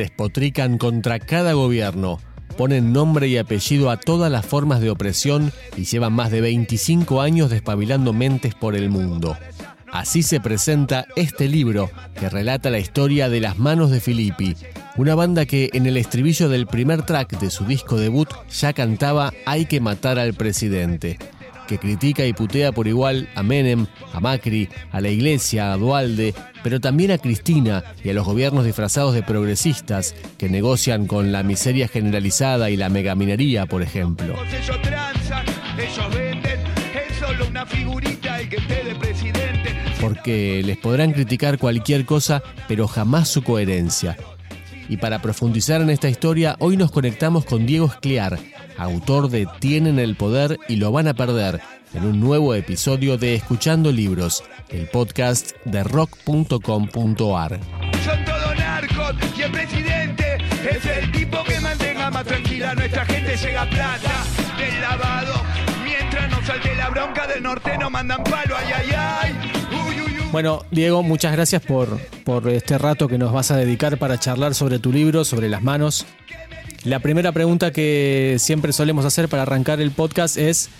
despotrican contra cada gobierno, ponen nombre y apellido a todas las formas de opresión y llevan más de 25 años despabilando mentes por el mundo. Así se presenta este libro que relata la historia de Las Manos de Filippi, una banda que en el estribillo del primer track de su disco debut ya cantaba Hay que matar al presidente, que critica y putea por igual a Menem, a Macri, a la iglesia, a Dualde, pero también a Cristina y a los gobiernos disfrazados de progresistas que negocian con la miseria generalizada y la megaminería, por ejemplo. Porque les podrán criticar cualquier cosa, pero jamás su coherencia. Y para profundizar en esta historia, hoy nos conectamos con Diego Escliar, autor de Tienen el Poder y lo van a perder, en un nuevo episodio de Escuchando Libros, el podcast de rock.com.ar. Son todos narcos y el presidente es el tipo que mantenga más tranquila nuestra gente, llega plata del lavado. Mientras no salte la bronca del norte, no mandan palo, ay, ay, ay. Bueno, Diego, muchas gracias por, por este rato que nos vas a dedicar para charlar sobre tu libro, sobre las manos. La primera pregunta que siempre solemos hacer para arrancar el podcast es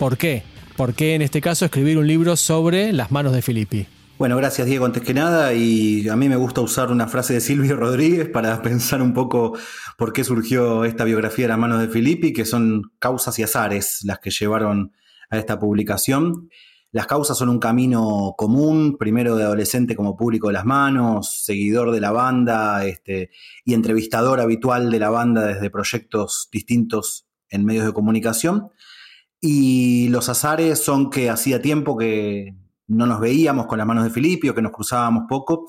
¿por qué? ¿Por qué en este caso escribir un libro sobre las manos de Filippi? Bueno, gracias Diego, antes que nada, y a mí me gusta usar una frase de Silvio Rodríguez para pensar un poco por qué surgió esta biografía de las manos de Filippi, que son causas y azares las que llevaron a esta publicación. Las causas son un camino común, primero de adolescente como público de las manos, seguidor de la banda este, y entrevistador habitual de la banda desde proyectos distintos en medios de comunicación. Y los azares son que hacía tiempo que no nos veíamos con las manos de Filipio, que nos cruzábamos poco.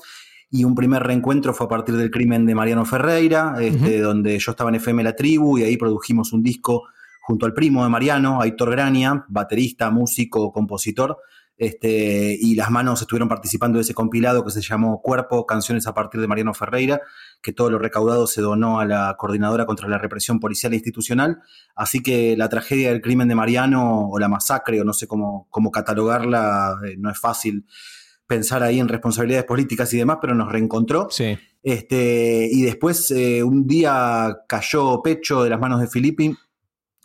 Y un primer reencuentro fue a partir del crimen de Mariano Ferreira, este, donde yo estaba en FM La Tribu y ahí produjimos un disco junto al primo de Mariano, Aitor Grania, baterista, músico, compositor, este, y las manos estuvieron participando de ese compilado que se llamó Cuerpo, Canciones a partir de Mariano Ferreira, que todo lo recaudado se donó a la Coordinadora contra la Represión Policial e Institucional. Así que la tragedia del crimen de Mariano, o la masacre, o no sé cómo, cómo catalogarla, eh, no es fácil pensar ahí en responsabilidades políticas y demás, pero nos reencontró. Sí. Este, y después eh, un día cayó pecho de las manos de Filippi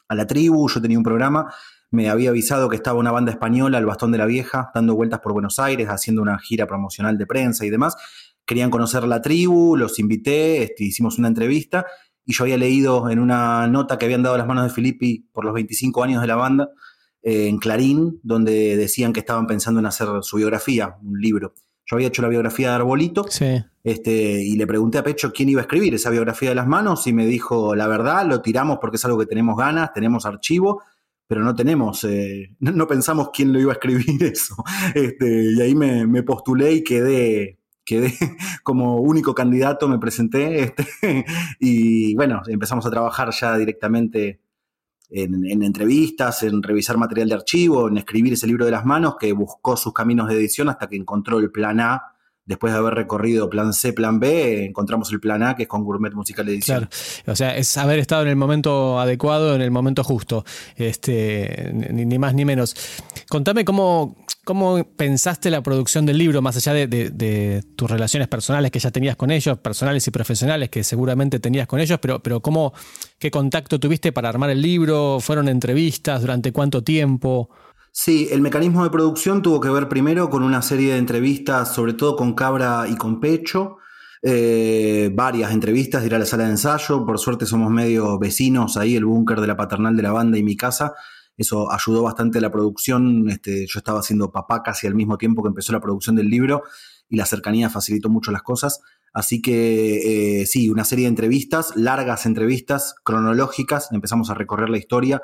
a la tribu, yo tenía un programa, me había avisado que estaba una banda española, el Bastón de la Vieja, dando vueltas por Buenos Aires, haciendo una gira promocional de prensa y demás. Querían conocer la tribu, los invité, este, hicimos una entrevista y yo había leído en una nota que habían dado las manos de Filippi por los 25 años de la banda, eh, en Clarín, donde decían que estaban pensando en hacer su biografía, un libro. Yo había hecho la biografía de Arbolito este, y le pregunté a Pecho quién iba a escribir esa biografía de las manos y me dijo, la verdad, lo tiramos porque es algo que tenemos ganas, tenemos archivo, pero no tenemos, eh, no, pensamos quién lo iba a escribir eso. Este, y ahí me, postulé y quedé, quedé como único candidato, me presenté este, y bueno, empezamos a trabajar ya directamente en, entrevistas, en revisar material de archivo, en escribir ese libro de las manos que buscó sus caminos de edición hasta que encontró el plan A. Después de haber recorrido plan C, plan B, encontramos el plan A, que es con Gourmet Musical. Claro. O sea, es haber estado en el momento adecuado, en el momento justo. Este, ni más ni menos. Contame cómo, ¿Cómo pensaste la producción del libro, más allá de, tus relaciones personales que ya tenías con ellos, personales y profesionales que seguramente tenías con ellos, pero, pero cómo, qué contacto tuviste para armar el libro? ¿Fueron entrevistas? ¿Durante cuánto tiempo? Sí, el mecanismo de producción tuvo que ver primero con una serie de entrevistas, sobre todo con Cabra y con Pecho, eh, varias entrevistas de ir a la sala de ensayo, por suerte somos medio vecinos ahí, el búnker de la paternal de la banda y mi casa, eso ayudó bastante a la producción. Este, yo estaba haciendo papá casi al mismo tiempo que empezó la producción del libro y la cercanía facilitó mucho las cosas. Así que eh, sí, una serie de entrevistas, largas entrevistas, cronológicas, empezamos a recorrer la historia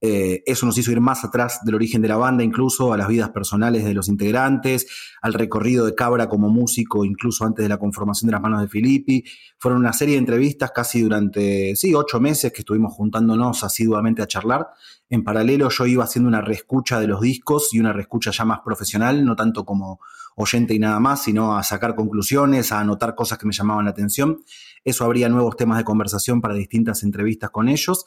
eh, eso nos hizo ir más atrás del origen de la banda, incluso a las vidas personales de los integrantes, al recorrido de Cabra como músico, incluso antes de la conformación de las manos de Filippi. Fueron una serie de entrevistas casi durante, sí, ocho meses que estuvimos juntándonos asiduamente a charlar. En paralelo yo iba haciendo una reescucha de los discos y una reescucha ya más profesional, no tanto como oyente y nada más, sino a sacar conclusiones, a anotar cosas que me llamaban la atención. Eso habría nuevos temas de conversación para distintas entrevistas con ellos.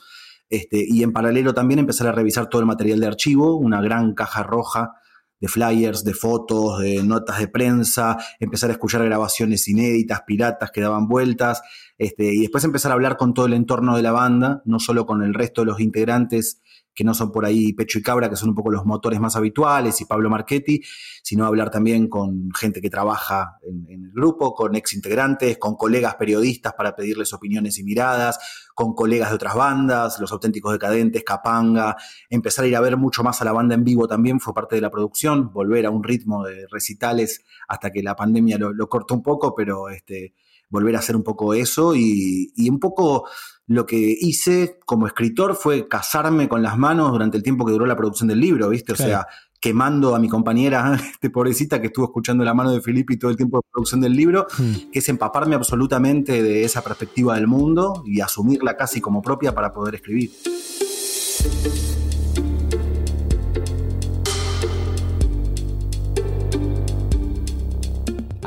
Este, y en paralelo también empezar a revisar todo el material de archivo, una gran caja roja de flyers, de fotos, de notas de prensa, empezar a escuchar grabaciones inéditas, piratas que daban vueltas, este, y después empezar a hablar con todo el entorno de la banda, no solo con el resto de los integrantes que no son por ahí Pecho y Cabra, que son un poco los motores más habituales, y Pablo Marchetti, sino hablar también con gente que trabaja en, el grupo, con ex integrantes, con colegas periodistas para pedirles opiniones y miradas, con colegas de otras bandas, los auténticos decadentes, Capanga, empezar a ir a ver mucho más a la banda en vivo también fue parte de la producción, volver a un ritmo de recitales hasta que la pandemia lo, cortó un poco, pero este, volver a hacer un poco eso y un poco lo que hice como escritor fue casarme con las manos durante el tiempo que duró la producción del libro, ¿viste? O sea, quemando a mi compañera, este pobrecita que estuvo escuchando la mano de Filippi todo el tiempo de producción del libro, hmm. que es empaparme absolutamente de esa perspectiva del mundo y asumirla casi como propia para poder escribir.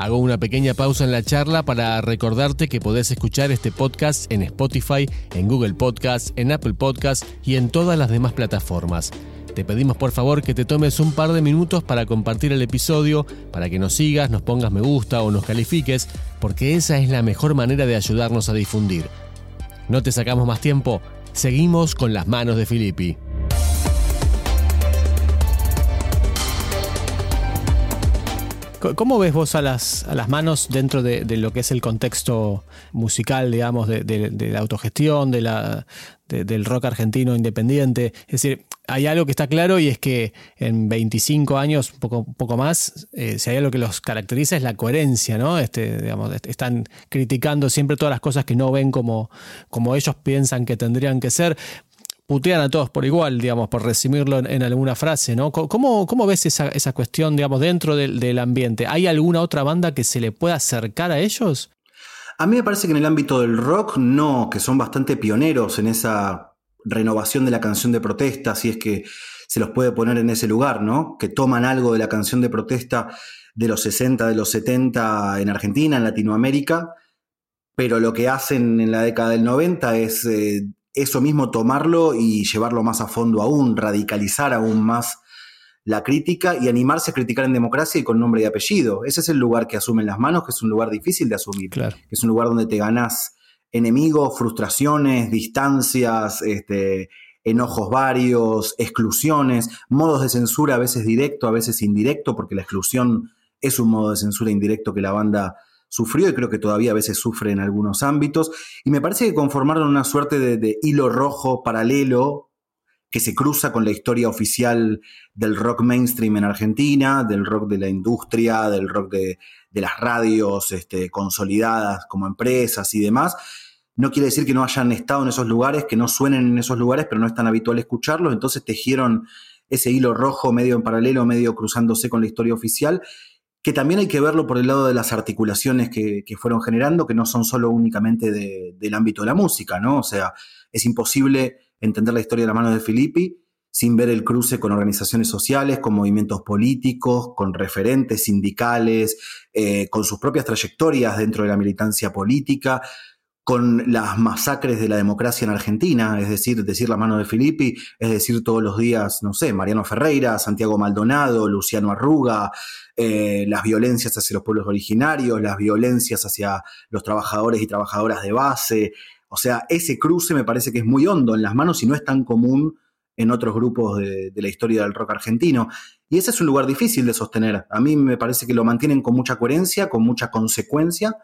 Hago una pequeña pausa en la charla para recordarte que podés escuchar este podcast en Spotify, en Google Podcast, en Apple Podcast y en todas las demás plataformas. Te pedimos por favor que te tomes un par de minutos para compartir el episodio, para que nos sigas, nos pongas me gusta o nos califiques, porque esa es la mejor manera de ayudarnos a difundir. No te sacamos más tiempo, seguimos con las manos de Filippi. ¿Cómo ves vos a las, a las manos dentro de, lo que es el contexto musical, digamos, de, la autogestión, de la, del rock argentino independiente? Es decir, hay algo que está claro y es que en 25 años, poco, poco más, eh, si hay algo que los caracteriza es la coherencia, ¿no? Este, digamos, están criticando siempre todas las cosas que no ven como, como ellos piensan que tendrían que ser putean a todos por igual, digamos, por resumirlo en, alguna frase, ¿no? ¿Cómo, cómo ves esa, esa, cuestión, digamos, dentro del, ambiente? ¿Hay alguna otra banda que se le pueda acercar a ellos? A mí me parece que en el ámbito del rock no, que son bastante pioneros en esa renovación de la canción de protesta, si es que se los puede poner en ese lugar, ¿no? Que toman algo de la canción de protesta de los 60, de los 70 en Argentina, en Latinoamérica, pero lo que hacen en la década del 90 es eh, eso mismo tomarlo y llevarlo más a fondo aún, radicalizar aún más la crítica y animarse a criticar en democracia y con nombre y apellido. Ese es el lugar que asumen las manos, que es un lugar difícil de asumir, claro. que es un lugar donde te ganás enemigos, frustraciones, distancias, este, enojos varios, exclusiones, modos de censura a veces directo, a veces indirecto, porque la exclusión es un modo de censura indirecto que la banda sufrió y creo que todavía a veces sufre en algunos ámbitos. Y me parece que conformaron una suerte de, hilo rojo paralelo que se cruza con la historia oficial del rock mainstream en Argentina, del rock de la industria, del rock de, las radios este, consolidadas como empresas y demás. No quiere decir que no hayan estado en esos lugares, que no suenen en esos lugares, pero no es tan habitual escucharlos. Entonces tejieron ese hilo rojo medio en paralelo, medio cruzándose con la historia oficial que también hay que verlo por el lado de las articulaciones que, fueron generando, que no son solo únicamente del ámbito de la música, ¿no? O sea, es imposible entender la historia de la mano de Filippi sin ver el cruce con organizaciones sociales, con movimientos políticos, con referentes sindicales, eh, con sus propias trayectorias dentro de la militancia política, con las masacres de la democracia en Argentina, es decir, decir la mano de Filippi, es decir, todos los días, no sé, Mariano Ferreira, Santiago Maldonado, Luciano Arruga, eh, las violencias hacia los pueblos originarios, las violencias hacia los trabajadores y trabajadoras de base. O sea, ese cruce me parece que es muy hondo en las manos y no es tan común en otros grupos de, de la historia del rock argentino. Y ese es un lugar difícil de sostener. A mí me parece que lo mantienen con mucha coherencia, con mucha consecuencia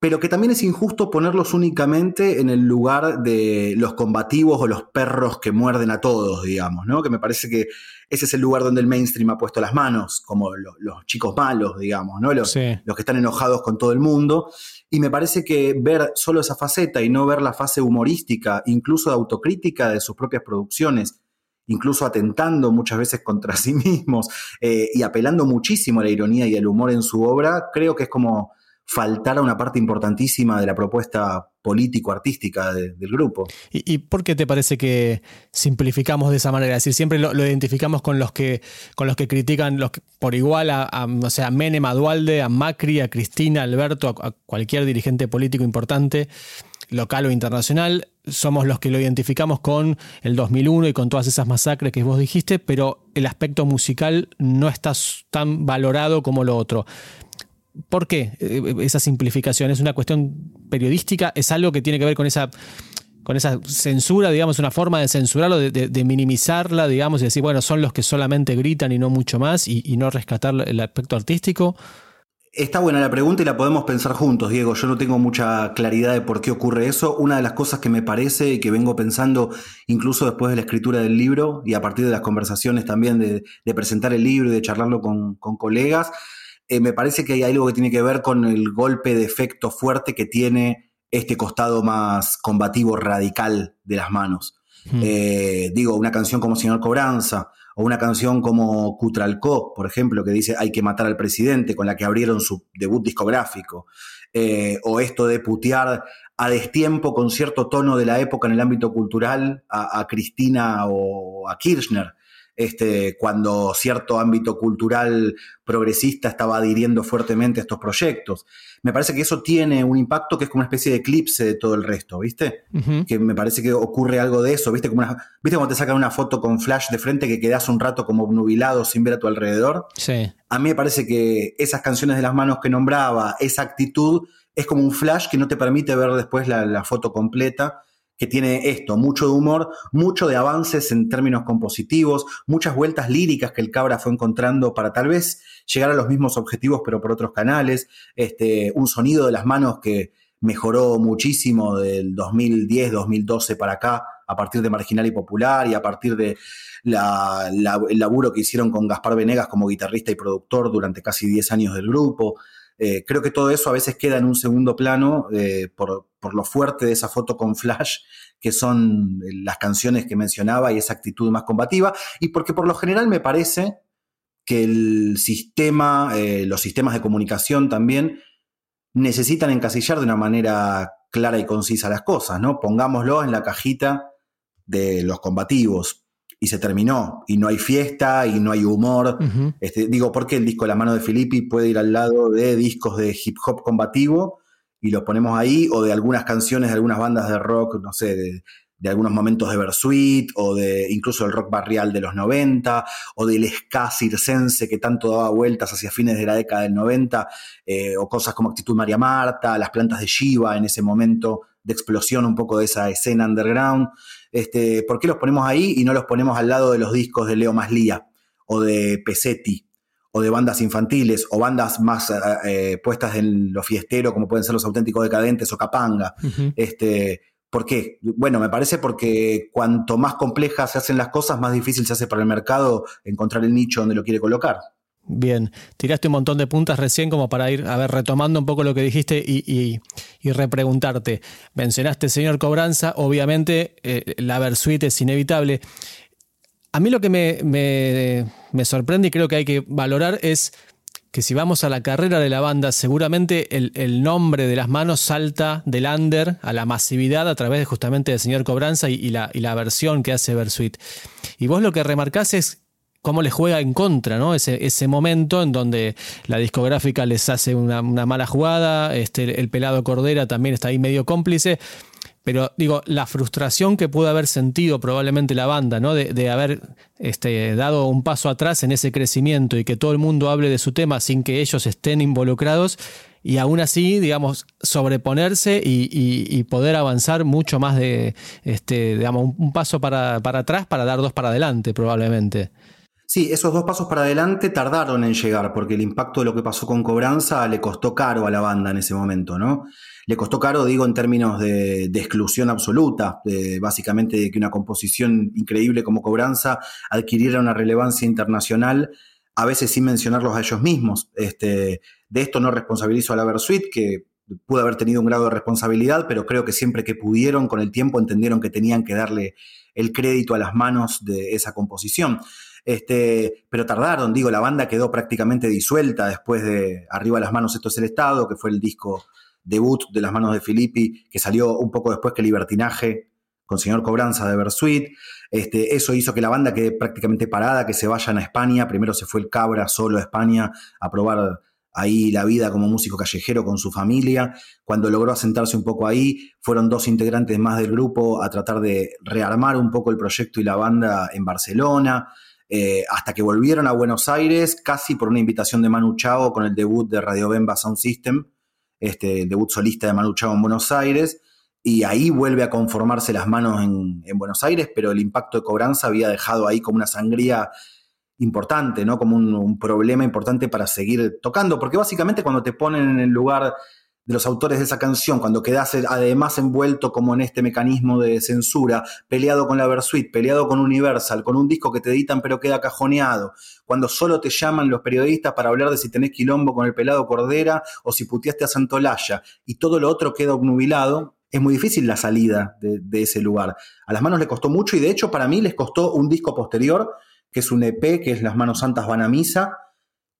pero que también es injusto ponerlos únicamente en el lugar de los combativos o los perros que muerden a todos, digamos, ¿no? Que me parece que ese es el lugar donde el mainstream ha puesto las manos, como los chicos malos, digamos, ¿no? Los, los que están enojados con todo el mundo. Y me parece que ver solo esa faceta y no ver la fase humorística, incluso de autocrítica de sus propias producciones, incluso atentando muchas veces contra sí mismos eh, y apelando muchísimo a la ironía y al humor en su obra, creo que es como faltara una parte importantísima de la propuesta político-artística del grupo. ¿Y, por qué te parece que simplificamos de esa manera? Es decir, siempre lo, identificamos con los que, con los que critican los por igual a, a, o sea, a Menem, a a Macri, a Cristina, a Alberto, a cualquier dirigente político importante local o internacional, somos los que lo identificamos con el 2001 y con todas esas masacres que vos dijiste, pero el aspecto musical no está tan valorado como lo otro. ¿Por qué eh, esa simplificación? ¿Es una cuestión periodística? ¿Es algo que tiene que ver con esa, con esa censura, digamos, una forma de censurarlo, de, minimizarla, digamos, y decir, bueno, son los que solamente gritan y no mucho más, y, no rescatar el aspecto artístico? Está buena la pregunta y la podemos pensar juntos, Diego. Yo no tengo mucha claridad de por qué ocurre eso. Una de las cosas que me parece y que vengo pensando incluso después de la escritura del libro y a partir de las conversaciones también de, presentar el libro y de charlarlo con, colegas, eh, me parece que hay algo que tiene que ver con el golpe de efecto fuerte que tiene este costado más combativo radical de las manos. Hmm. Eh, digo, una canción como Señor Cobranza o una canción como Cutralcó, por ejemplo, que dice Hay que matar al presidente, con la que abrieron su debut discográfico, eh, o esto de putear a destiempo con cierto tono de la época en el ámbito cultural a Cristina o a Kirchner este, cuando cierto ámbito cultural progresista estaba adhiriendo fuertemente a estos proyectos. Me parece que eso tiene un impacto que es como una especie de eclipse de todo el resto, ¿viste? Que me parece que ocurre algo de eso, ¿viste? Como ¿Viste cuando te sacan una foto con flash de frente que quedas un rato como obnubilado sin ver a tu alrededor? Sí. A mí me parece que esas canciones de las manos que nombraba, esa actitud, es como un flash que no te permite ver después la foto completa que tiene esto, mucho de humor, mucho de avances en términos compositivos, muchas vueltas líricas que el Cabra fue encontrando para tal vez llegar a los mismos objetivos pero por otros canales, este, un sonido de las manos que mejoró muchísimo del 2010, 2012 para acá, a partir de Marginal y Popular y a partir de el laburo que hicieron con Gaspar Venegas como guitarrista y productor durante casi 10 años del grupo. Eh, creo que todo eso a veces queda en un segundo plano eh, por, lo fuerte de esa foto con flash, que son eh, las canciones que mencionaba y esa actitud más combativa, y porque por lo general me parece que el sistema, los sistemas de comunicación también necesitan encasillar de una manera clara y concisa las cosas, ¿no? Pongámoslo en la cajita de los combativos y se terminó. Y no hay fiesta y no hay humor. este, digo, porque el disco La mano de Filippi puede ir al lado de discos de hip hop combativo y los ponemos ahí, o de algunas canciones de algunas bandas de rock, no sé, de, algunos momentos de Versuit, o de incluso el rock barrial de los 90, o del ska circense que tanto daba vueltas hacia fines de la década del 90, eh, o cosas como Actitud María Marta, las plantas de Shiva en ese momento de explosión un poco de esa escena underground. Este, ¿Por qué los ponemos ahí y no los ponemos al lado de los discos de Leo Maslía o de Pesetti o de bandas infantiles o bandas más eh, eh, puestas en lo fiestero como pueden ser los auténticos decadentes o Capanga? este, ¿Por qué? Bueno, me parece porque cuanto más complejas se hacen las cosas, más difícil se hace para el mercado encontrar el nicho donde lo quiere colocar. Bien, tiraste un montón de puntas recién como para ir, a ver, retomando un poco lo que dijiste y, repreguntarte. Mencionaste señor Cobranza, obviamente eh, la Versuit es inevitable. A mí lo que me, sorprende y creo que hay que valorar es que si vamos a la carrera de la banda, seguramente el, nombre de las manos salta del under a la masividad a través justamente del señor Cobranza y, la, y la versión que hace Versuit. Y vos lo que remarcás es cómo les juega en contra, ¿no? Ese, ese momento en donde la discográfica les hace una, mala jugada, este, el pelado Cordera también está ahí medio cómplice. Pero digo, la frustración que pudo haber sentido probablemente la banda, ¿no? De, haber este, dado un paso atrás en ese crecimiento y que todo el mundo hable de su tema sin que ellos estén involucrados, y aún así, digamos, sobreponerse y, poder avanzar mucho más de, este, digamos, un, paso para, para atrás para dar dos para adelante, probablemente. Sí, esos dos pasos para adelante tardaron en llegar, porque el impacto de lo que pasó con Cobranza le costó caro a la banda en ese momento, ¿no? Le costó caro, digo, en términos de, exclusión absoluta, básicamente de que una composición increíble como Cobranza adquiriera una relevancia internacional, a veces sin mencionarlos a ellos mismos. Este, de esto no responsabilizo a la Versuit, que pudo haber tenido un grado de responsabilidad, pero creo que siempre que pudieron, con el tiempo, entendieron que tenían que darle el crédito a las manos de esa composición. Este, pero tardaron, digo, la banda quedó prácticamente disuelta después de Arriba las manos, esto es el Estado, que fue el disco debut de las manos de Filippi, que salió un poco después que Libertinaje con Señor Cobranza de Versuit. Este, eso hizo que la banda quede prácticamente parada, que se vayan a España. Primero se fue el Cabra solo a España a probar ahí la vida como músico callejero con su familia. Cuando logró asentarse un poco ahí, fueron dos integrantes más del grupo a tratar de rearmar un poco el proyecto y la banda en Barcelona. Eh, hasta que volvieron a Buenos Aires, casi por una invitación de Manu Chao con el debut de Radio Bemba Sound System, este, el debut solista de Manu Chao en Buenos Aires, y ahí vuelve a conformarse las manos en, Buenos Aires, pero el impacto de cobranza había dejado ahí como una sangría importante, ¿no? Como un problema importante para seguir tocando, porque básicamente cuando te ponen en el lugar de los autores de esa canción, cuando quedas además envuelto como en este mecanismo de censura, peleado con la Versuit, peleado con Universal, con un disco que te editan pero queda cajoneado, cuando solo te llaman los periodistas para hablar de si tenés quilombo con el pelado Cordera o si puteaste a Santolaya y todo lo otro queda obnubilado, es muy difícil la salida de, de ese lugar. A las manos le costó mucho y de hecho para mí les costó un disco posterior, que es un EP, que es Las Manos Santas Van a Misa,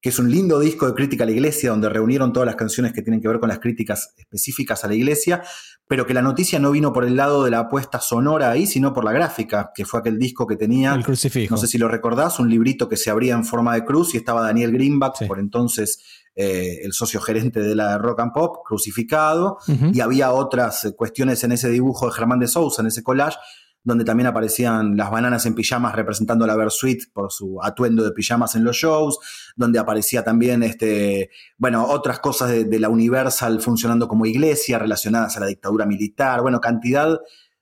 que es un lindo disco de crítica a la iglesia, donde reunieron todas las canciones que tienen que ver con las críticas específicas a la iglesia, pero que la noticia no vino por el lado de la apuesta sonora ahí, sino por la gráfica, que fue aquel disco que tenía, el crucifijo. no sé si lo recordás, un librito que se abría en forma de cruz y estaba Daniel Greenback, por entonces eh, el socio gerente de la Rock and Pop, crucificado, y había otras cuestiones en ese dibujo de Germán de Sousa, en ese collage, donde también aparecían las bananas en pijamas representando a la Versuit por su atuendo de pijamas en los shows, donde aparecía también, este, bueno, otras cosas de, la Universal funcionando como iglesia relacionadas a la dictadura militar, bueno, cantidad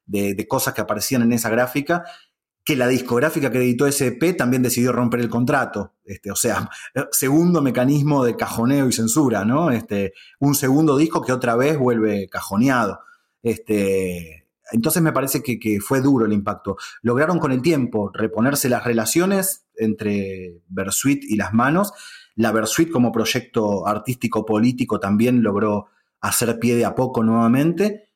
de, cosas que aparecían en esa gráfica que la discográfica que editó ese EP también decidió romper el contrato. Este, o sea, segundo mecanismo de cajoneo y censura, ¿no? Este, un segundo disco que otra vez vuelve cajoneado. Este, entonces me parece que, fue duro el impacto. Lograron con el tiempo reponerse las relaciones entre Versuit y las manos. La Versuit como proyecto artístico político también logró hacer pie de a poco nuevamente.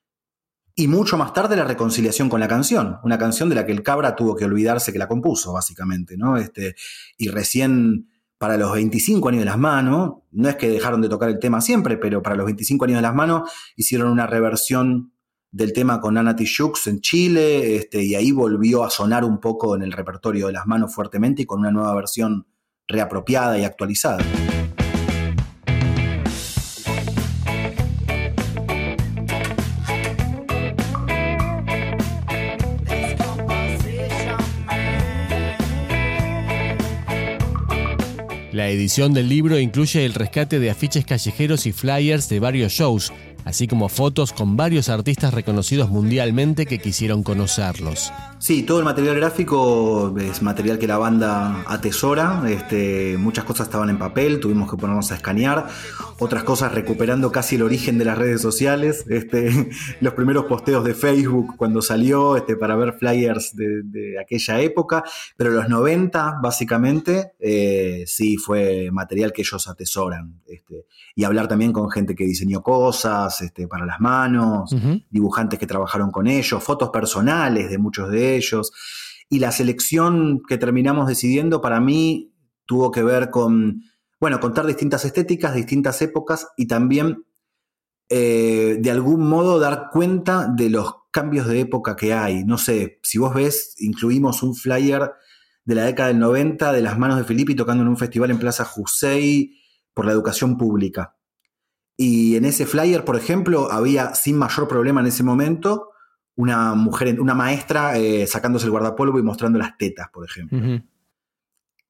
Y mucho más tarde la reconciliación con la canción, una canción de la que el cabra tuvo que olvidarse que la compuso, básicamente, ¿no? Este, y recién para los 25 años de las manos, no es que dejaron de tocar el tema siempre, pero para los 25 años de las manos hicieron una reversión del tema con Ana Tijoux en Chile, este, y ahí volvió a sonar un poco en el repertorio de las manos fuertemente y con una nueva versión reapropiada y actualizada. La edición del libro incluye el rescate de afiches callejeros y flyers de varios shows, así como fotos con varios artistas reconocidos mundialmente que quisieron conocerlos. Sí, todo el material gráfico es material que la banda atesora. Este, muchas cosas estaban en papel, tuvimos que ponernos a escanear. Otras cosas recuperando casi el origen de las redes sociales. Este, los primeros posteos de Facebook cuando salió este, para ver flyers de, aquella época. Pero los 90, básicamente, eh, sí fue material que ellos atesoran. Este, y hablar también con gente que diseñó cosas este, para las manos, dibujantes que trabajaron con ellos, fotos personales de muchos de ellos. Y la selección que terminamos decidiendo para mí tuvo que ver con, bueno, contar distintas estéticas, distintas épocas y también eh, de algún modo dar cuenta de los cambios de época que hay. No sé, si vos ves, incluimos un flyer de la década del 90 de las manos de Filippi tocando en un festival en Plaza Jusei por la educación pública. Y en ese flyer, por ejemplo, había sin mayor problema en ese momento una mujer, una maestra eh, sacándose el guardapolvo y mostrando las tetas, por ejemplo.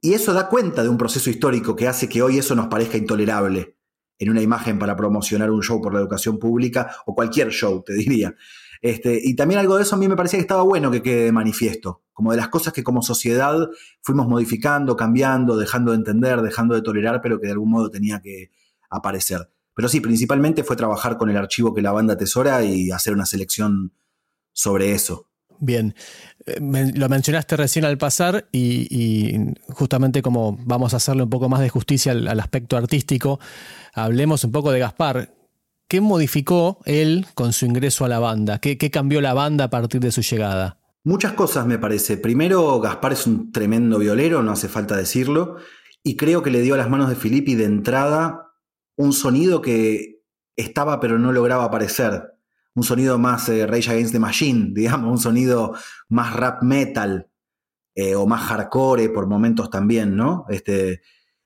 Y eso da cuenta de un proceso histórico que hace que hoy eso nos parezca intolerable en una imagen para promocionar un show por la educación pública o cualquier show, te diría. Este, y también algo de eso a mí me parecía que estaba bueno que quede de manifiesto, como de las cosas que como sociedad fuimos modificando, cambiando, dejando de entender, dejando de tolerar, pero que de algún modo tenía que aparecer. Pero sí, principalmente fue trabajar con el archivo que la banda tesora y hacer una selección sobre eso. Bien, eh, lo mencionaste recién al pasar y, justamente como vamos a hacerle un poco más de justicia al, aspecto artístico, hablemos un poco de Gaspar. ¿Qué modificó él con su ingreso a la banda? ¿Qué, cambió la banda a partir de su llegada? Muchas cosas me parece. Primero, Gaspar es un tremendo violero, no hace falta decirlo, y creo que le dio a las manos de Filippi de entrada un sonido que estaba pero no lograba aparecer. Un sonido más eh, Rage Against the Machine, digamos, un sonido más rap metal eh, o más hardcore por momentos también, ¿no? Este,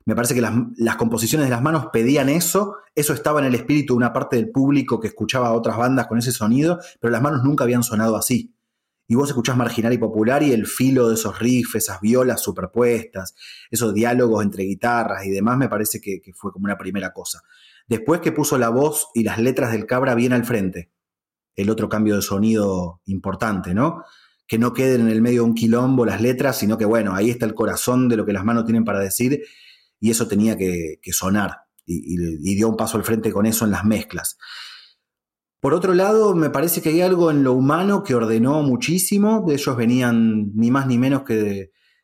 me parece que las, composiciones de las manos pedían eso, eso estaba en el espíritu de una parte del público que escuchaba a otras bandas con ese sonido, pero las manos nunca habían sonado así. y vos escuchás Marginal y Popular y el filo de esos riffs, esas violas superpuestas, esos diálogos entre guitarras y demás, me parece que, fue como una primera cosa. Después que puso la voz y las letras del cabra bien al frente, el otro cambio de sonido importante, ¿no? Que no queden en el medio de un quilombo las letras, sino que bueno, ahí está el corazón de lo que las manos tienen para decir y eso tenía que, sonar y dio un paso al frente con eso en las mezclas. Por otro lado, me parece que hay algo en lo humano que ordenó muchísimo. De ellos venían ni más ni menos que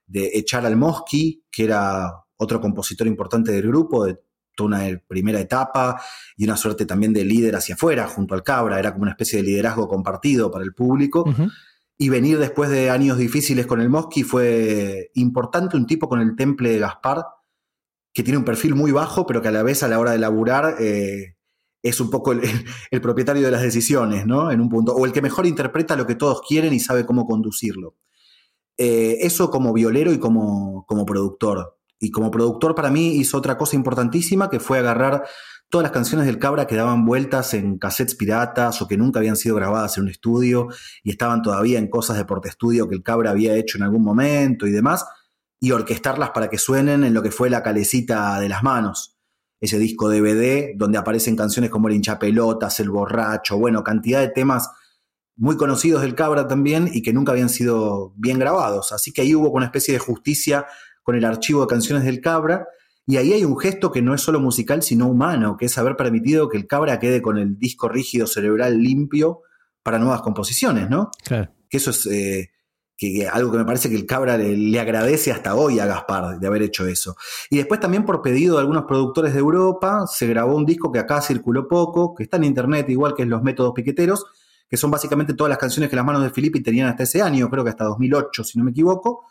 de, echar al Mosqui, que era otro compositor importante del grupo, de una primera etapa y una suerte también de líder hacia afuera, junto al Cabra. Era como una especie de liderazgo compartido para el público. Y venir después de años difíciles con el Mosqui fue importante, un tipo con el temple de Gaspar, que tiene un perfil muy bajo, pero que a la vez a la hora de laburar eh, es un poco el, propietario de las decisiones, ¿no? En un punto. O el que mejor interpreta lo que todos quieren y sabe cómo conducirlo. Eh, eso como violero y como, como productor. Y como productor para mí hizo otra cosa importantísima que fue agarrar todas las canciones del Cabra que daban vueltas en cassettes piratas o que nunca habían sido grabadas en un estudio y estaban todavía en cosas de porte estudio que el Cabra había hecho en algún momento y demás, y orquestarlas para que suenen en lo que fue la calecita de las manos ese disco DVD donde aparecen canciones como El hinchapelotas, El borracho, bueno, cantidad de temas muy conocidos del Cabra también y que nunca habían sido bien grabados. Así que ahí hubo una especie de justicia con el archivo de canciones del Cabra y ahí hay un gesto que no es solo musical, sino humano, que es haber permitido que el Cabra quede con el disco rígido cerebral limpio para nuevas composiciones, ¿no? Claro. Que eso es eh, que, algo que me parece que el Cabra le, agradece hasta hoy a Gaspar de haber hecho eso. Y después también por pedido de algunos productores de Europa se grabó un disco que acá circuló poco, que está en internet igual que en Los Métodos Piqueteros, que son básicamente todas las canciones que las manos de Filippi tenían hasta ese año, creo que hasta 2008 si no me equivoco,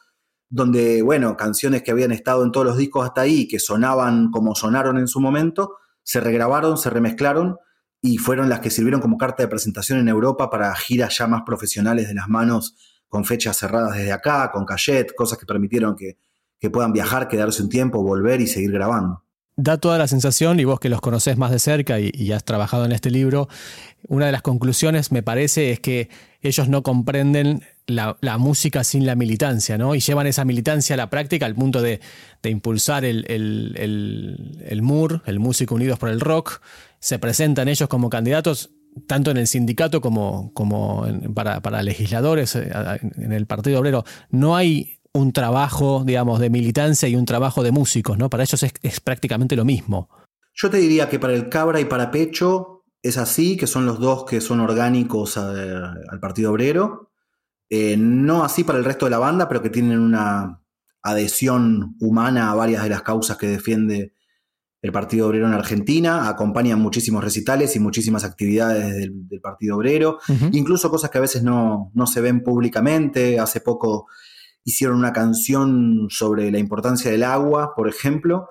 donde, bueno, canciones que habían estado en todos los discos hasta ahí, que sonaban como sonaron en su momento, se regrabaron, se remezclaron y fueron las que sirvieron como carta de presentación en Europa para giras ya más profesionales de las manos con fechas cerradas desde acá, con cachet, cosas que permitieron que, puedan viajar, quedarse un tiempo, volver y seguir grabando. Da toda la sensación, y vos que los conocés más de cerca y, has trabajado en este libro, una de las conclusiones, me parece, es que ellos no comprenden la, música sin la militancia, ¿no? Y llevan esa militancia a la práctica al punto de, impulsar el, el, el MUR, el Músico Unidos por el Rock. Se presentan ellos como candidatos tanto en el sindicato como, como para, legisladores eh, en el Partido Obrero, no hay un trabajo, digamos, de militancia y un trabajo de músicos, ¿no? Para ellos es, prácticamente lo mismo. Yo te diría que para el Cabra y para Pecho es así, que son los dos que son orgánicos al Partido Obrero. Eh, no así para el resto de la banda, pero que tienen una adhesión humana a varias de las causas que defiende el Partido Obrero en Argentina, acompañan muchísimos recitales y muchísimas actividades del, Partido Obrero, incluso cosas que a veces no, no, se ven públicamente. Hace poco hicieron una canción sobre la importancia del agua, por ejemplo,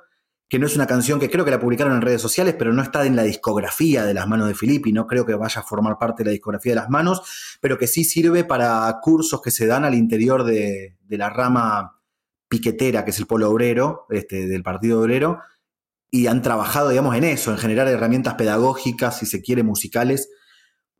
que no es una canción que creo que la publicaron en redes sociales, pero no está en la discografía de las manos de Filippi, no creo que vaya a formar parte de la discografía de las manos, pero que sí sirve para cursos que se dan al interior de, de la rama piquetera, que es el polo obrero, este, del Partido Obrero, y han trabajado, digamos, en eso, en generar herramientas pedagógicas, si se quiere, musicales,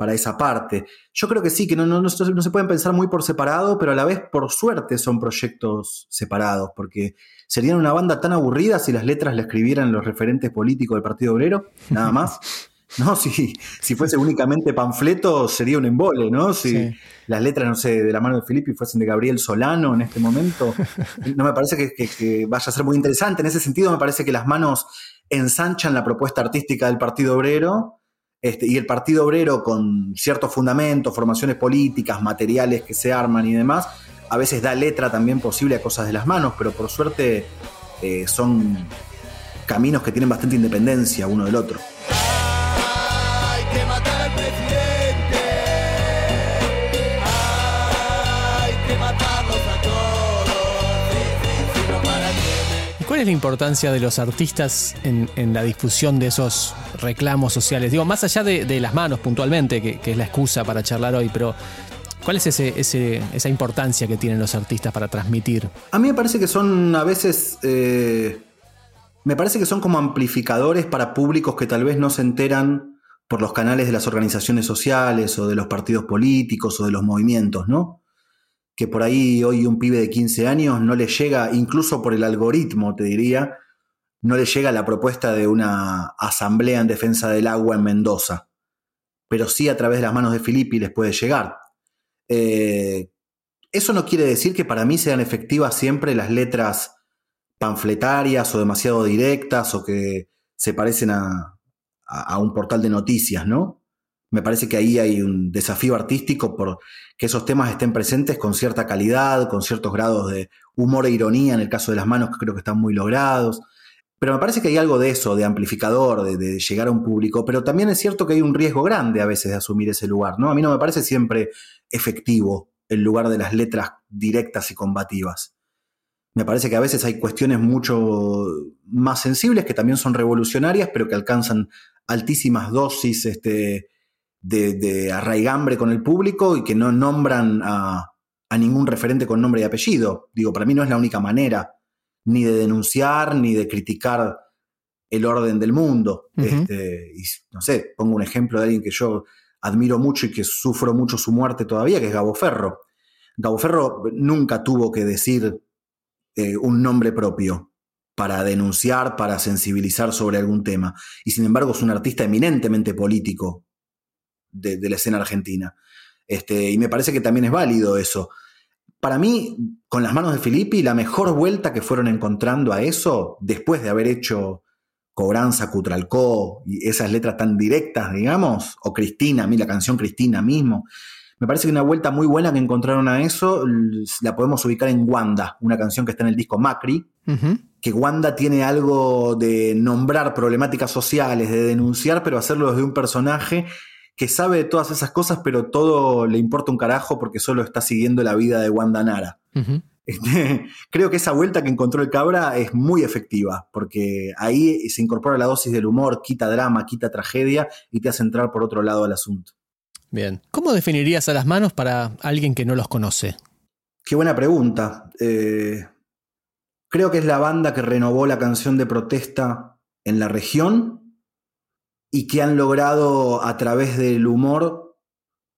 para esa parte. Yo creo que sí, que no, no, no, se pueden pensar muy por separado, pero a la vez, por suerte, son proyectos separados, porque serían una banda tan aburrida si las letras la escribieran los referentes políticos del Partido Obrero, nada más. ¿no? Si, si fuese únicamente panfleto, sería un embole, ¿no? Si las letras, no sé, de la mano de Filippi fuesen de Gabriel Solano en este momento, no me parece que, vaya a ser muy interesante. En ese sentido, me parece que las manos ensanchan la propuesta artística del Partido Obrero. Este, y el Partido Obrero, con ciertos fundamentos, formaciones políticas, materiales que se arman y demás, a veces da letra también posible a cosas de las manos, pero por suerte eh, son caminos que tienen bastante independencia uno del otro. ¿Cuál es la importancia de los artistas en, la difusión de esos reclamos sociales? Digo, más allá de, las manos puntualmente, que, es la excusa para charlar hoy, pero ¿cuál es esa importancia que tienen los artistas para transmitir? A mí me parece que son a veces... Eh, me parece que son como amplificadores para públicos que tal vez no se enteran por los canales de las organizaciones sociales o de los partidos políticos o de los movimientos, ¿no? que por ahí hoy un pibe de 15 años no le llega, incluso por el algoritmo, te diría, no le llega la propuesta de una asamblea en defensa del agua en Mendoza, pero sí a través de las manos de Filippi les puede llegar. Eh, eso no quiere decir que para mí sean efectivas siempre las letras panfletarias o demasiado directas o que se parecen a, a, un portal de noticias, ¿no? Me parece que ahí hay un desafío artístico por que esos temas estén presentes con cierta calidad, con ciertos grados de humor e ironía, en el caso de las manos, que creo que están muy logrados. Pero me parece que hay algo de eso, de amplificador, de, llegar a un público, pero también es cierto que hay un riesgo grande a veces de asumir ese lugar, ¿no? A mí no me parece siempre efectivo el lugar de las letras directas y combativas. Me parece que a veces hay cuestiones mucho más sensibles que también son revolucionarias, pero que alcanzan altísimas dosis este, de, arraigambre con el público y que no nombran a, ningún referente con nombre y apellido. Digo, para mí no es la única manera ni de denunciar ni de criticar el orden del mundo. Este, y no sé, pongo un ejemplo de alguien que yo admiro mucho y que sufro mucho su muerte todavía, que es Gabo Ferro. Gabo Ferro nunca tuvo que decir eh, un nombre propio para denunciar, para sensibilizar sobre algún tema. Y sin embargo es un artista eminentemente político de, la escena argentina. Este, y me parece que también es válido eso. Para mí, con las manos de Filippi, la mejor vuelta que fueron encontrando a eso, después de haber hecho Cobranza, Cutralcó y esas letras tan directas, digamos, o Cristina, a mí la canción Cristina mismo, me parece que una vuelta muy buena que encontraron a eso la podemos ubicar en Wanda, una canción que está en el disco Macri, que Wanda tiene algo de nombrar problemáticas sociales, de denunciar, pero hacerlo desde un personaje que sabe de todas esas cosas, pero todo le importa un carajo porque solo está siguiendo la vida de Wanda Nara. Este, creo que esa vuelta que encontró el cabra es muy efectiva, porque ahí se incorpora la dosis del humor, quita drama, quita tragedia y te hace entrar por otro lado al asunto. Bien. ¿Cómo definirías a las manos para alguien que no los conoce? Qué buena pregunta. Eh, creo que es la banda que renovó la canción de protesta en la región y que han logrado a través del humor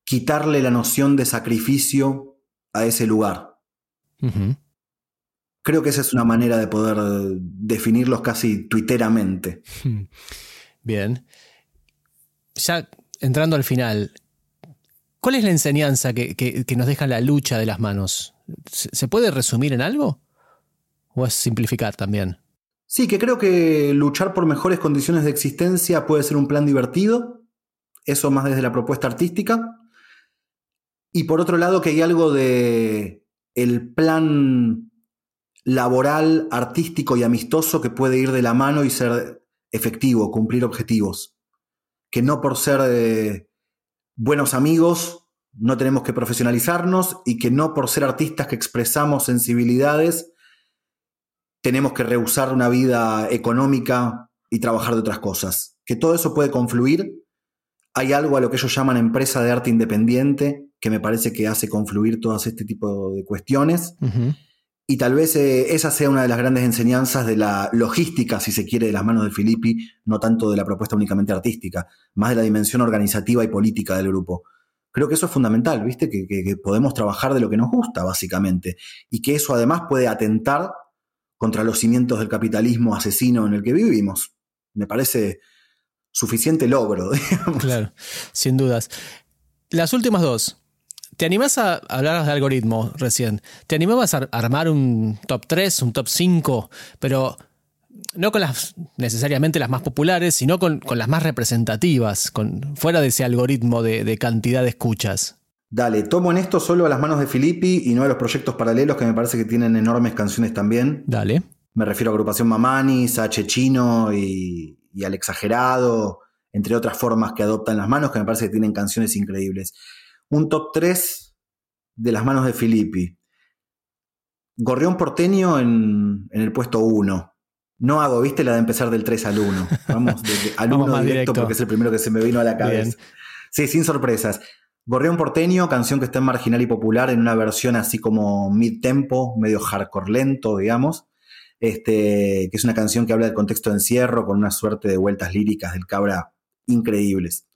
quitarle la noción de sacrificio a ese lugar. Creo que esa es una manera de poder definirlos casi tuiteramente. Bien. Ya entrando al final, ¿Cuál es la enseñanza que, nos deja la lucha de las manos? ¿Se puede resumir en algo? ¿O es simplificar también? Sí, que creo que luchar por mejores condiciones de existencia puede ser un plan divertido, eso más desde la propuesta artística. Y por otro lado, que hay algo de el plan laboral, artístico y amistoso que puede ir de la mano y ser efectivo, cumplir objetivos. Que no por ser eh, buenos amigos, no tenemos que profesionalizarnos y que no por ser artistas que expresamos sensibilidades, tenemos que rehusar una vida económica y trabajar de otras cosas. Que todo eso puede confluir. Hay algo a lo que ellos llaman empresa de arte independiente, que me parece que hace confluir todas este tipo de cuestiones. Y tal vez eh, esa sea una de las grandes enseñanzas de la logística, si se quiere, de las manos de Filippi, no tanto de la propuesta únicamente artística, más de la dimensión organizativa y política del grupo. Creo que eso es fundamental, ¿viste? Que, que podemos trabajar de lo que nos gusta, básicamente. Y que eso además puede atentar contra los cimientos del capitalismo asesino en el que vivimos. Me parece suficiente logro, digamos. Claro, sin dudas. Las últimas dos. ¿Te animás a hablar de algoritmo recién? ¿Te animabas a armar un top 3, un top 5, pero no con las necesariamente las más populares, sino con, las más representativas, con, fuera de ese algoritmo de, cantidad de escuchas? Dale, tomo en esto solo a las manos de Filippi y no a los proyectos paralelos que me parece que tienen enormes canciones también. Dale. Me refiero a Agrupación Mamani, Sache Chino y, y al Exagerado, entre otras formas que adoptan las manos que me parece que tienen canciones increíbles un top 3 de las manos de Filippi. Gorrión Porteño en, el puesto 1. No hago, viste, la de empezar del 3 al 1. Vamos al 1 directo, porque es el primero que se me vino a la cabeza. Sí, sin sorpresas. Gorrión Porteño, canción que está en Marginal y Popular en una versión así como mid-tempo, medio hardcore lento, digamos. Este, que es una canción que habla del contexto de encierro con una suerte de vueltas líricas del cabra increíbles.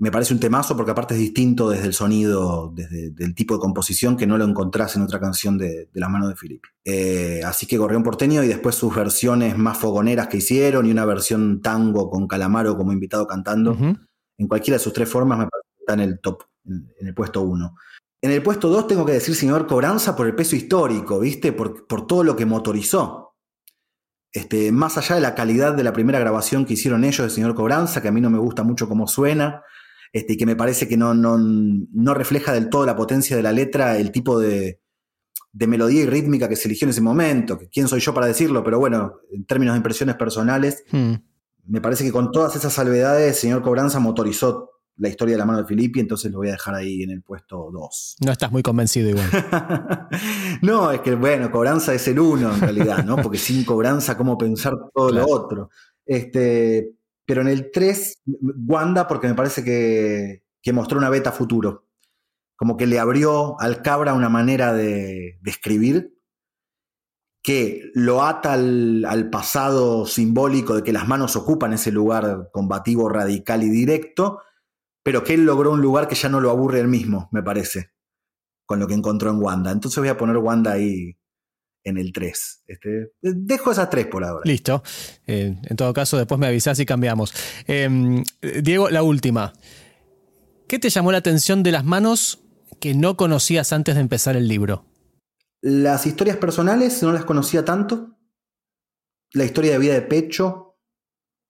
me parece un temazo porque aparte es distinto desde el sonido, desde el tipo de composición que no lo encontrás en otra canción de, de las manos de Filippi. Eh, así que Gorrión Porteño y después sus versiones más fogoneras que hicieron y una versión tango con Calamaro como invitado cantando. En cualquiera de sus tres formas me parece está en el top, en, el puesto uno. En el puesto dos tengo que decir señor Cobranza por el peso histórico, ¿viste? Por, por todo lo que motorizó. Este, más allá de la calidad de la primera grabación que hicieron ellos de Señor Cobranza, que a mí no me gusta mucho cómo suena, este, y que me parece que no, no, refleja del todo la potencia de la letra, el tipo de, melodía y rítmica que se eligió en ese momento. ¿Quién soy yo para decirlo? Pero bueno, en términos de impresiones personales, hmm. me parece que con todas esas salvedades, señor Cobranza motorizó la historia de la mano de Filippi, entonces lo voy a dejar ahí en el puesto 2. No estás muy convencido igual. no, es que bueno, Cobranza es el uno en realidad, ¿no? Porque sin Cobranza, ¿cómo pensar todo lo otro? Este, pero en el 3, Wanda, porque me parece que, mostró una beta futuro. Como que le abrió al cabra una manera de, escribir que lo ata al, pasado simbólico de que las manos ocupan ese lugar combativo, radical y directo, pero que él logró un lugar que ya no lo aburre él mismo, me parece, con lo que encontró en Wanda. Entonces voy a poner Wanda ahí en el 3. Este, dejo esas tres por ahora. Listo. Eh, en todo caso, después me avisás y cambiamos. Em, Diego, la última. ¿Qué te llamó la atención de las manos que no conocías antes de empezar el libro? Las historias personales no las conocía tanto. La historia de vida de Pecho,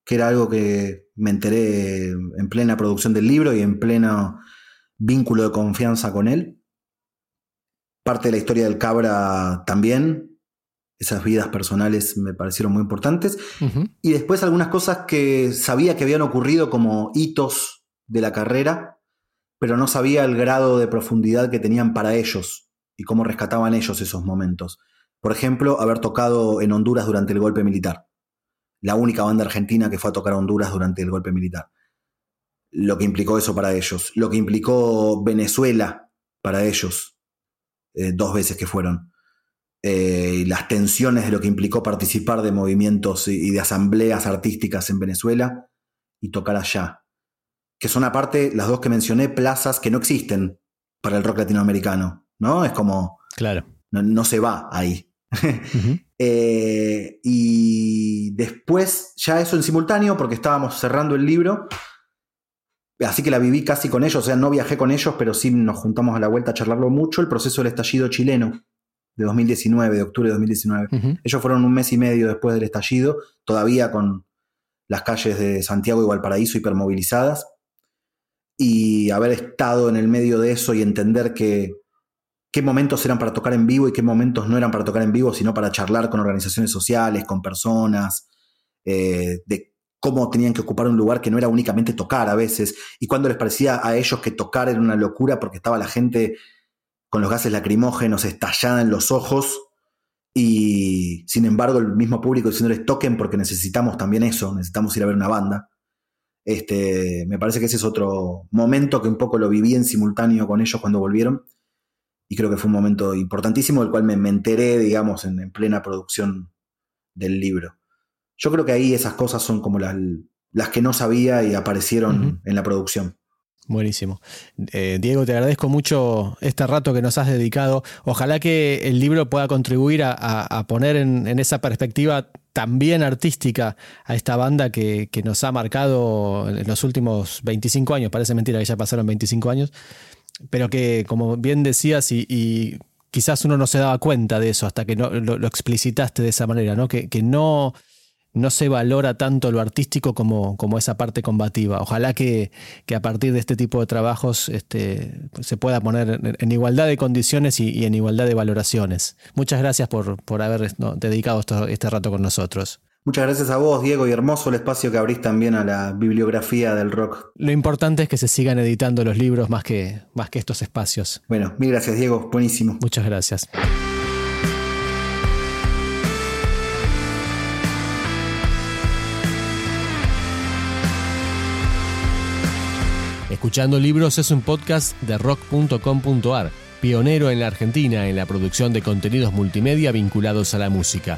que era algo que me enteré en plena producción del libro y en pleno vínculo de confianza con él parte de la historia del cabra también. Esas vidas personales me parecieron muy importantes. Y después algunas cosas que sabía que habían ocurrido como hitos de la carrera, pero no sabía el grado de profundidad que tenían para ellos y cómo rescataban ellos esos momentos. Por ejemplo, haber tocado en Honduras durante el golpe militar. La única banda argentina que fue a tocar a Honduras durante el golpe militar. Lo que implicó eso para ellos. Lo que implicó Venezuela para ellos. Eh, dos veces que fueron. Eh, las tensiones de lo que implicó participar de movimientos y, de asambleas artísticas en Venezuela y tocar allá. Que son aparte, las dos que mencioné, plazas que no existen para el rock latinoamericano, ¿no? Es como... Claro. No, se va ahí. Eh, y después, ya eso en simultáneo, porque estábamos cerrando el libro, Así que la viví casi con ellos, o sea, no viajé con ellos, pero sí nos juntamos a la vuelta a charlarlo mucho, el proceso del estallido chileno de 2019, de octubre de 2019. Ellos fueron un mes y medio después del estallido, todavía con las calles de Santiago y Valparaíso hipermovilizadas, y haber estado en el medio de eso y entender que qué momentos eran para tocar en vivo y qué momentos no eran para tocar en vivo, sino para charlar con organizaciones sociales, con personas, eh, de cómo tenían que ocupar un lugar que no era únicamente tocar a veces, y cuando les parecía a ellos que tocar era una locura porque estaba la gente con los gases lacrimógenos estallada en los ojos, y sin embargo el mismo público diciéndoles toquen porque necesitamos también eso, necesitamos ir a ver una banda. Este, me parece que ese es otro momento que un poco lo viví en simultáneo con ellos cuando volvieron, y creo que fue un momento importantísimo del cual me, enteré, digamos, en plena producción del libro. Yo creo que ahí esas cosas son como las, las que no sabía y aparecieron en la producción. Buenísimo. Eh, Diego, te agradezco mucho este rato que nos has dedicado. Ojalá que el libro pueda contribuir a, poner en, esa perspectiva también artística a esta banda que, nos ha marcado en los últimos 25 años. Parece mentira que ya pasaron 25 años, pero que, como bien decías, y, quizás uno no se daba cuenta de eso hasta que no, lo, explicitaste de esa manera, ¿no? Que, que no no se valora tanto lo artístico como, como esa parte combativa. Ojalá que, a partir de este tipo de trabajos este, se pueda poner en, igualdad de condiciones y, en igualdad de valoraciones. Muchas gracias por, por haber dedicado este rato con nosotros. Muchas gracias a vos, Diego, y hermoso el espacio que abrís también a la bibliografía del rock. Lo importante es que se sigan editando los libros más que, más que estos espacios. Bueno, mil gracias, Diego. Buenísimo. Muchas gracias. Escuchando Libros es un podcast de rock.com.ar, pionero en la Argentina en la producción de contenidos multimedia vinculados a la música.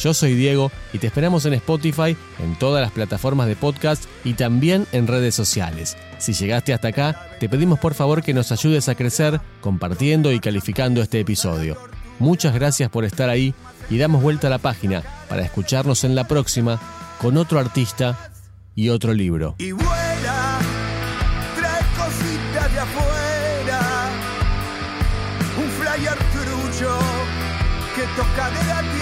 Yo soy Diego y te esperamos en Spotify, en todas las plataformas de podcast y también en redes sociales. Si llegaste hasta acá, te pedimos por favor que nos ayudes a crecer compartiendo y calificando este episodio. Muchas gracias por estar ahí y damos vuelta a la página para escucharnos en la próxima con otro artista y otro libro. Y vuela, trae cositas de afuera, un flyer trucho que toca de la.